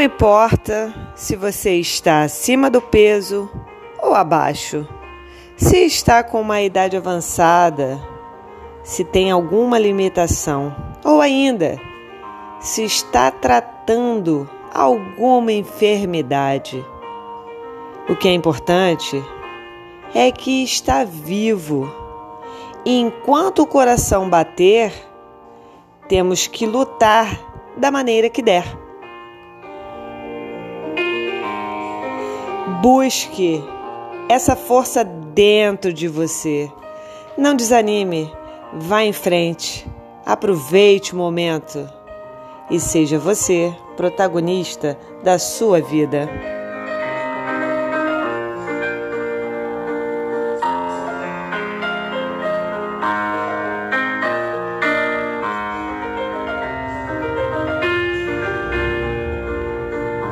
importa se você está acima do peso ou abaixo, se está com uma idade avançada, se tem alguma limitação, ou ainda se está tratando alguma enfermidade. O que é importante é que está vivo. E enquanto o coração bater, temos que lutar da maneira que der. Busque essa força dentro de você. Não desanime, vá em frente, aproveite o momento e seja você protagonista da sua vida.